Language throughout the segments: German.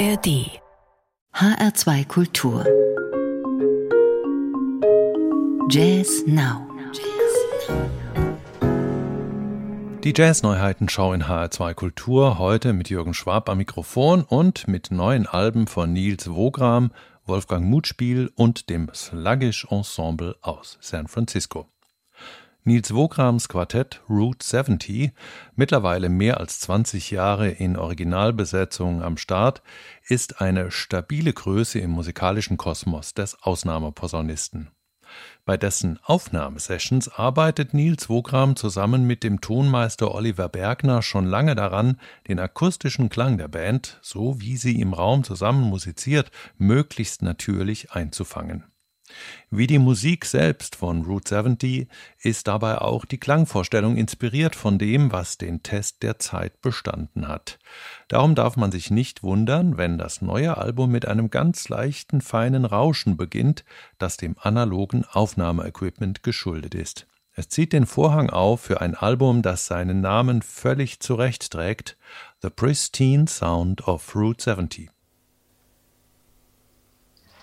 ARD HR2 Kultur Jazz Now Die Jazz-Neuheiten-Schau in HR2 Kultur heute mit Jürgen Schwab am Mikrofon und mit neuen Alben von Nils Wogram, Wolfgang Mutspiel und dem Sluggish Ensemble aus San Francisco. Nils Wograms Quartett Route 70, mittlerweile mehr als 20 Jahre in Originalbesetzung am Start, ist eine stabile Größe im musikalischen Kosmos des Ausnahmeposaunisten. Bei dessen Aufnahmesessions arbeitet Nils Wogram zusammen mit dem Tonmeister Oliver Bergner schon lange daran, den akustischen Klang der Band, so wie sie im Raum zusammen musiziert, möglichst natürlich einzufangen. Wie die Musik selbst von Route 70 ist dabei auch die Klangvorstellung inspiriert von dem, was den Test der Zeit bestanden hat. Darum darf man sich nicht wundern, wenn das neue Album mit einem ganz leichten, feinen Rauschen beginnt, das dem analogen Aufnahmeequipment geschuldet ist. Es zieht den Vorhang auf für ein Album, das seinen Namen völlig zurecht trägt, The Pristine Sound of Route 70.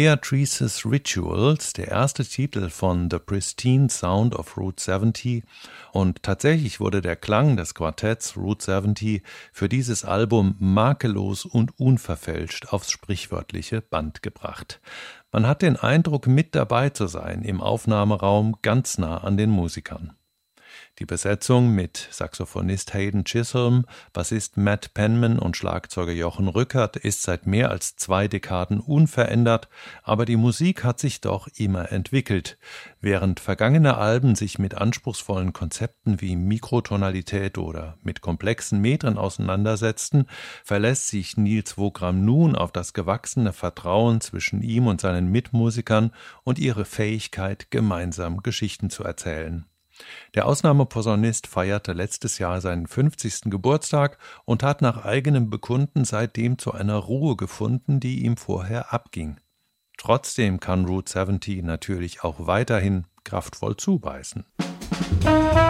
Beatrice's Rituals, der erste Titel von The Pristine Sound of Route 70 und tatsächlich wurde der Klang des Quartetts Route 70 für dieses Album makellos und unverfälscht aufs sprichwörtliche Band gebracht. Man hat den Eindruck, mit dabei zu sein im Aufnahmeraum ganz nah an den Musikern. Die Besetzung mit Saxophonist Hayden Chisholm, Bassist Matt Penman und Schlagzeuger Jochen Rückert ist seit mehr als zwei Dekaden unverändert, aber die Musik hat sich doch immer entwickelt. Während vergangene Alben sich mit anspruchsvollen Konzepten wie Mikrotonalität oder mit komplexen Metern auseinandersetzten, verlässt sich Nils Wogram nun auf das gewachsene Vertrauen zwischen ihm und seinen Mitmusikern und ihre Fähigkeit, gemeinsam Geschichten zu erzählen. Der Ausnahmeposaunist feierte letztes Jahr seinen 50. Geburtstag und hat nach eigenem Bekunden seitdem zu einer Ruhe gefunden, die ihm vorher abging. Trotzdem kann Route 70 natürlich auch weiterhin kraftvoll zubeißen. Musik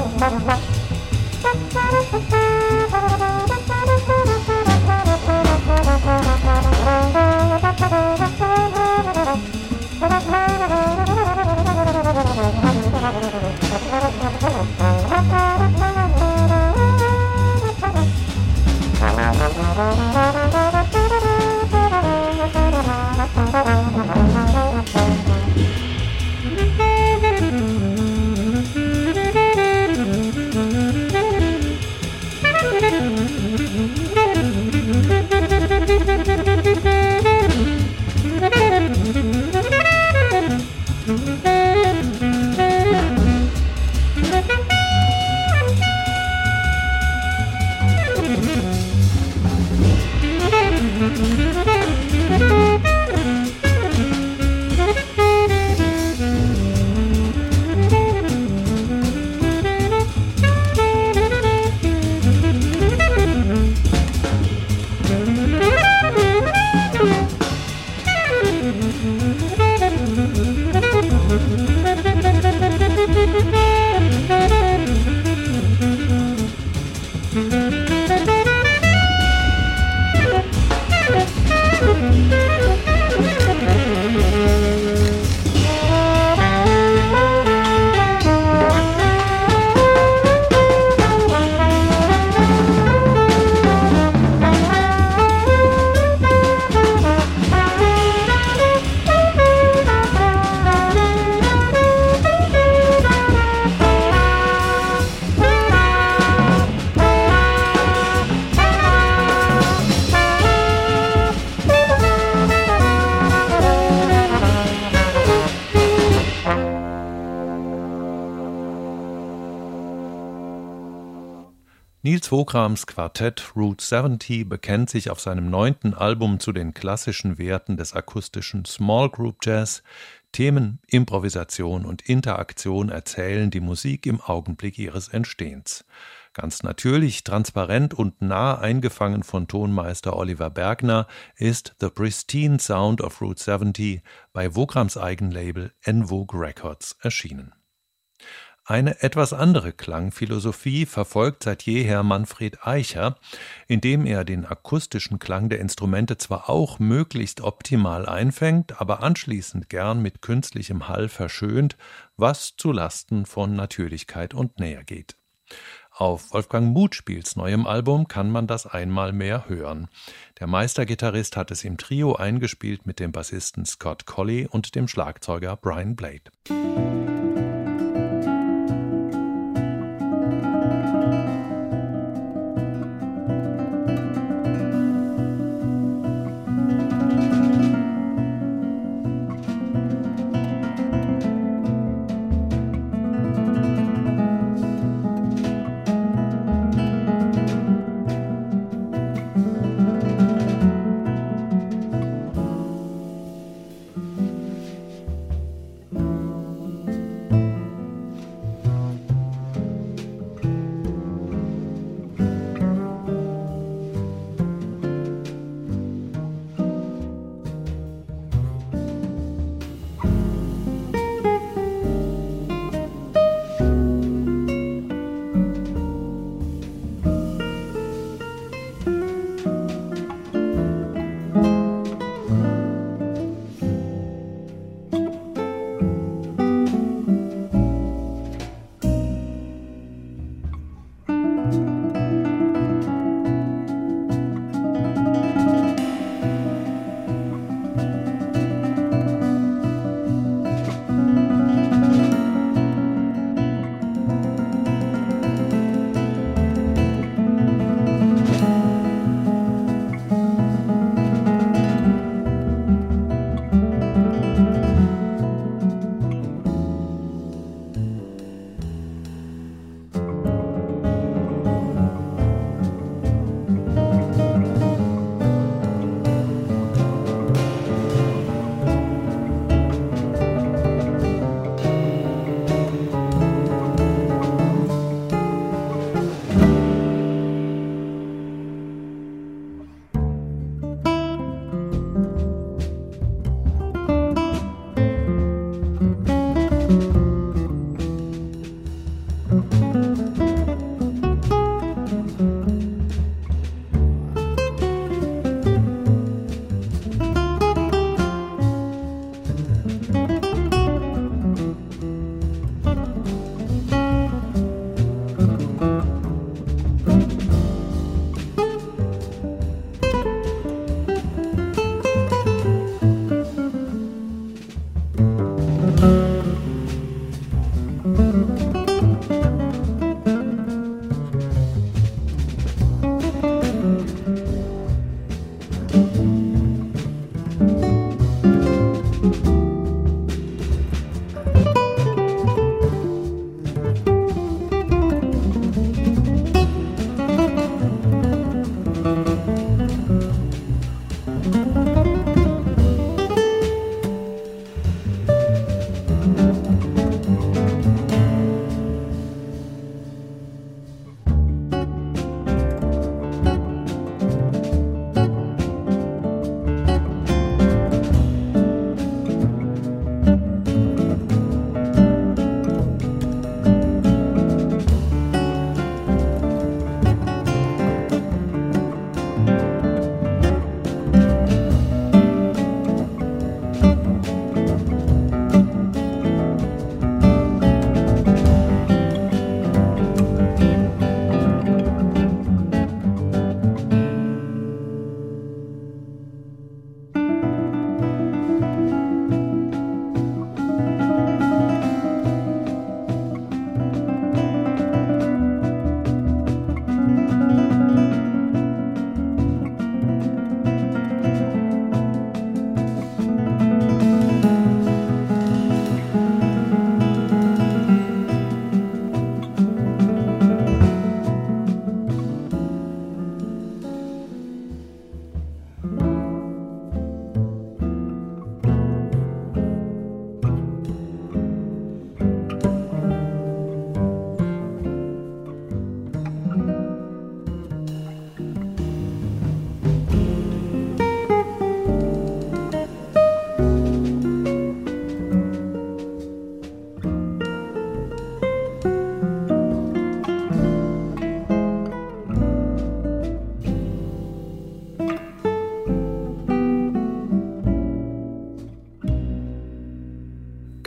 Nils Wograms Quartett Route 70 bekennt sich auf seinem neunten Album zu den klassischen Werten des akustischen Small Group Jazz. Themen, Improvisation und Interaktion erzählen die Musik im Augenblick ihres Entstehens. Ganz natürlich, transparent und nah eingefangen von Tonmeister Oliver Bergner ist The Pristine Sound of Route 70 bei Wograms Eigenlabel Envogue Records erschienen. Eine etwas andere Klangphilosophie verfolgt seit jeher Manfred Eicher, indem er den akustischen Klang der Instrumente zwar auch möglichst optimal einfängt, aber anschließend gern mit künstlichem Hall verschönt, was zu Lasten von Natürlichkeit und Nähe geht. Auf Wolfgang Mutspiels neuem Album kann man das einmal mehr hören. Der Meistergitarrist hat es im Trio eingespielt mit dem Bassisten Scott Colley und dem Schlagzeuger Brian Blade.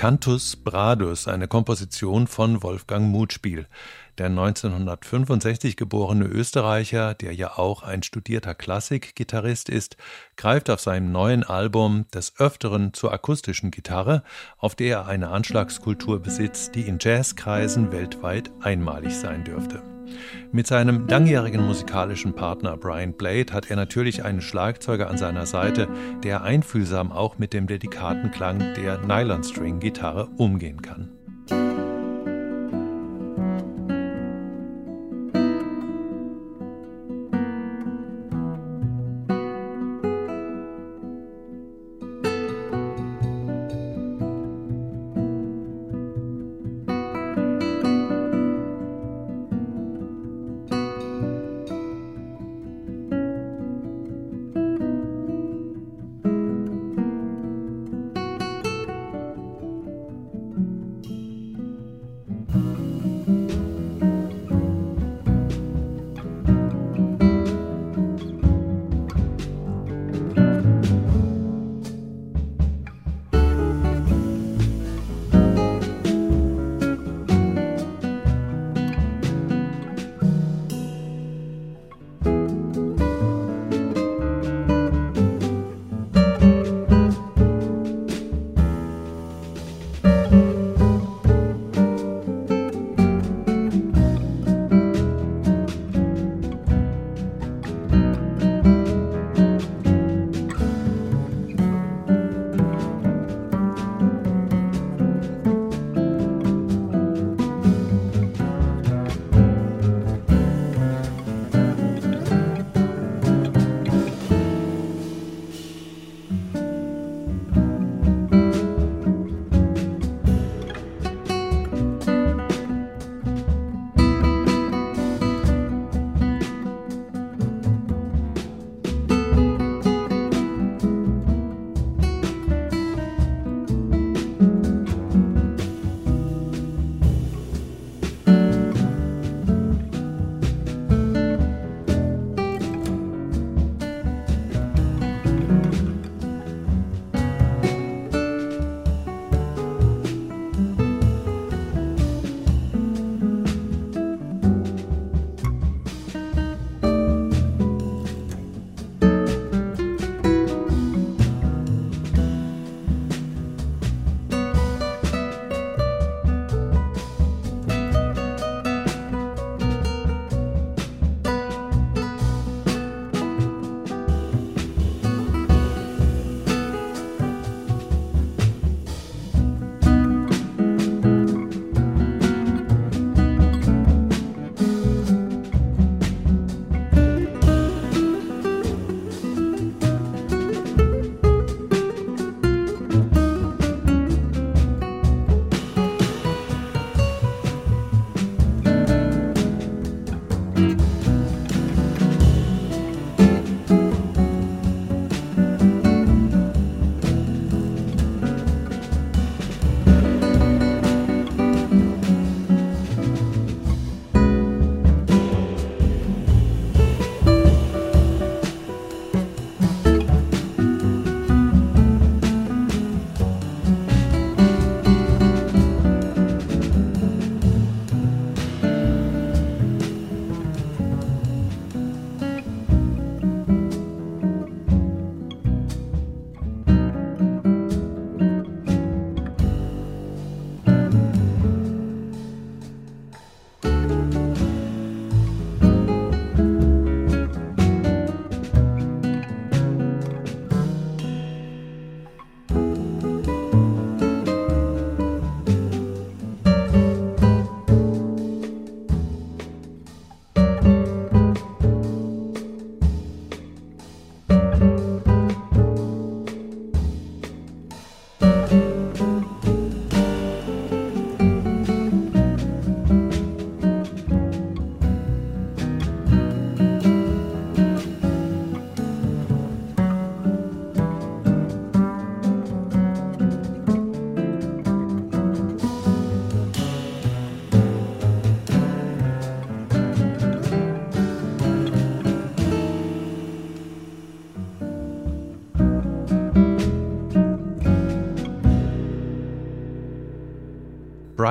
Cantus Bradus, eine Komposition von Wolfgang Mutspiel. Der 1965 geborene Österreicher, der ja auch ein studierter Klassikgitarrist ist, greift auf seinem neuen Album des Öfteren zur akustischen Gitarre, auf der er eine Anschlagskultur besitzt, die in Jazzkreisen weltweit einmalig sein dürfte. Mit seinem langjährigen musikalischen Partner Brian Blade hat er natürlich einen Schlagzeuger an seiner Seite, der einfühlsam auch mit dem delikaten Klang der Nylon-String-Gitarre umgehen kann.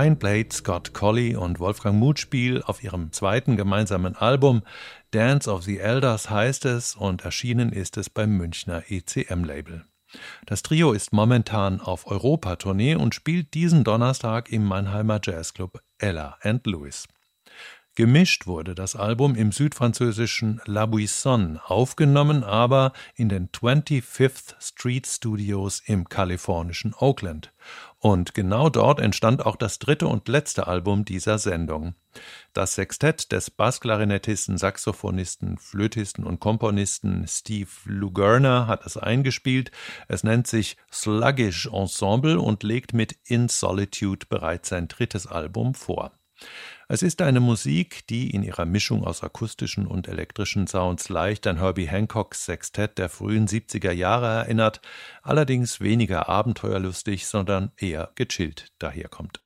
Brian Blade, Scott Colley und Wolfgang Mutspiel auf ihrem zweiten gemeinsamen Album Dance of the Elders heißt es und erschienen ist es beim Münchner ECM-Label. Das Trio ist momentan auf Europatournee und spielt diesen Donnerstag im Mannheimer Jazzclub Ella and Louis. Gemischt wurde das Album im südfranzösischen La Buisson, aufgenommen aber in den 25th Street Studios im kalifornischen Oakland. Und genau dort entstand auch das dritte und letzte Album dieser Sendung. Das Sextett des Bassklarinettisten, Saxophonisten, Flötisten und Komponisten Steve Lugerner hat es eingespielt. Es nennt sich Sluggish Ensemble und legt mit In Solitude bereits sein drittes Album vor. Es ist eine Musik, die in ihrer Mischung aus akustischen und elektrischen Sounds leicht an Herbie Hancocks Sextett der frühen 70er Jahre erinnert, allerdings weniger abenteuerlustig, sondern eher gechillt daherkommt.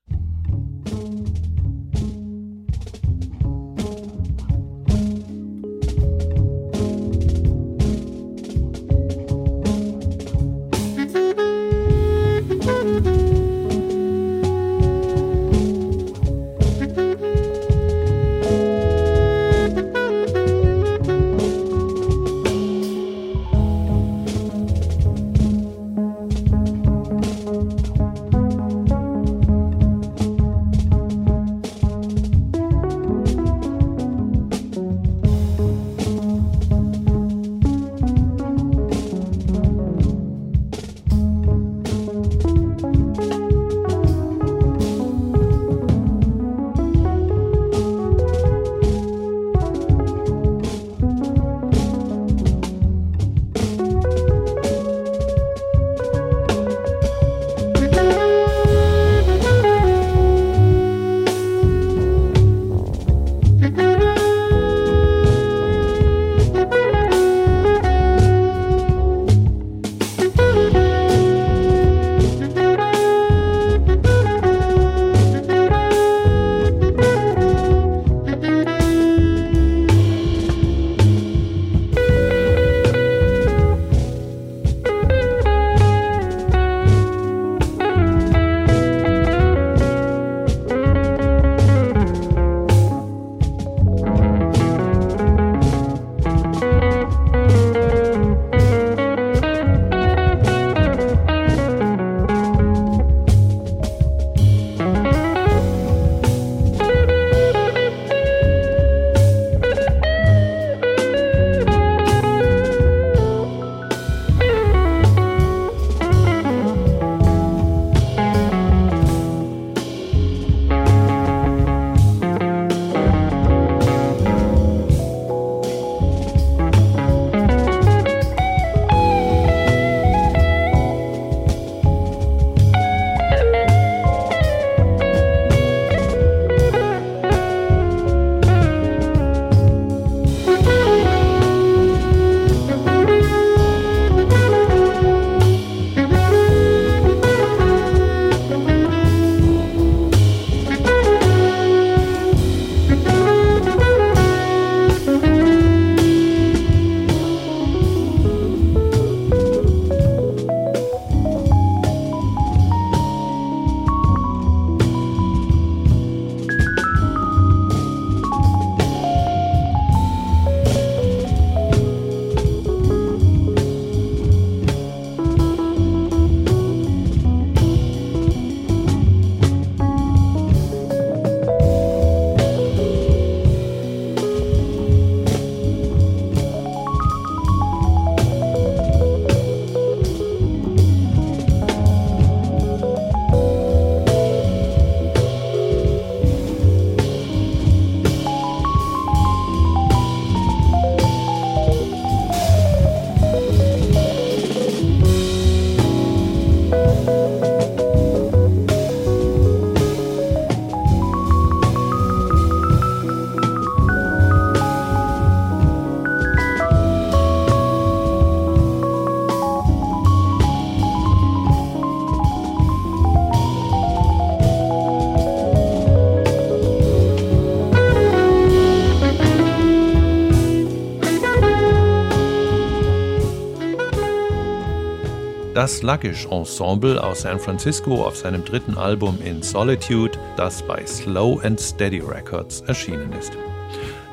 Das Sluggish Ensemble aus San Francisco auf seinem dritten Album In Solitude, das bei Slow and Steady Records erschienen ist.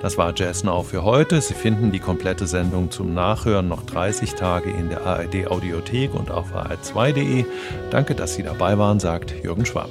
Das war Jazz Now für heute. Sie finden die komplette Sendung zum Nachhören noch 30 Tage in der ARD Audiothek und auf hr2.de. Danke, dass Sie dabei waren, sagt Jürgen Schwab.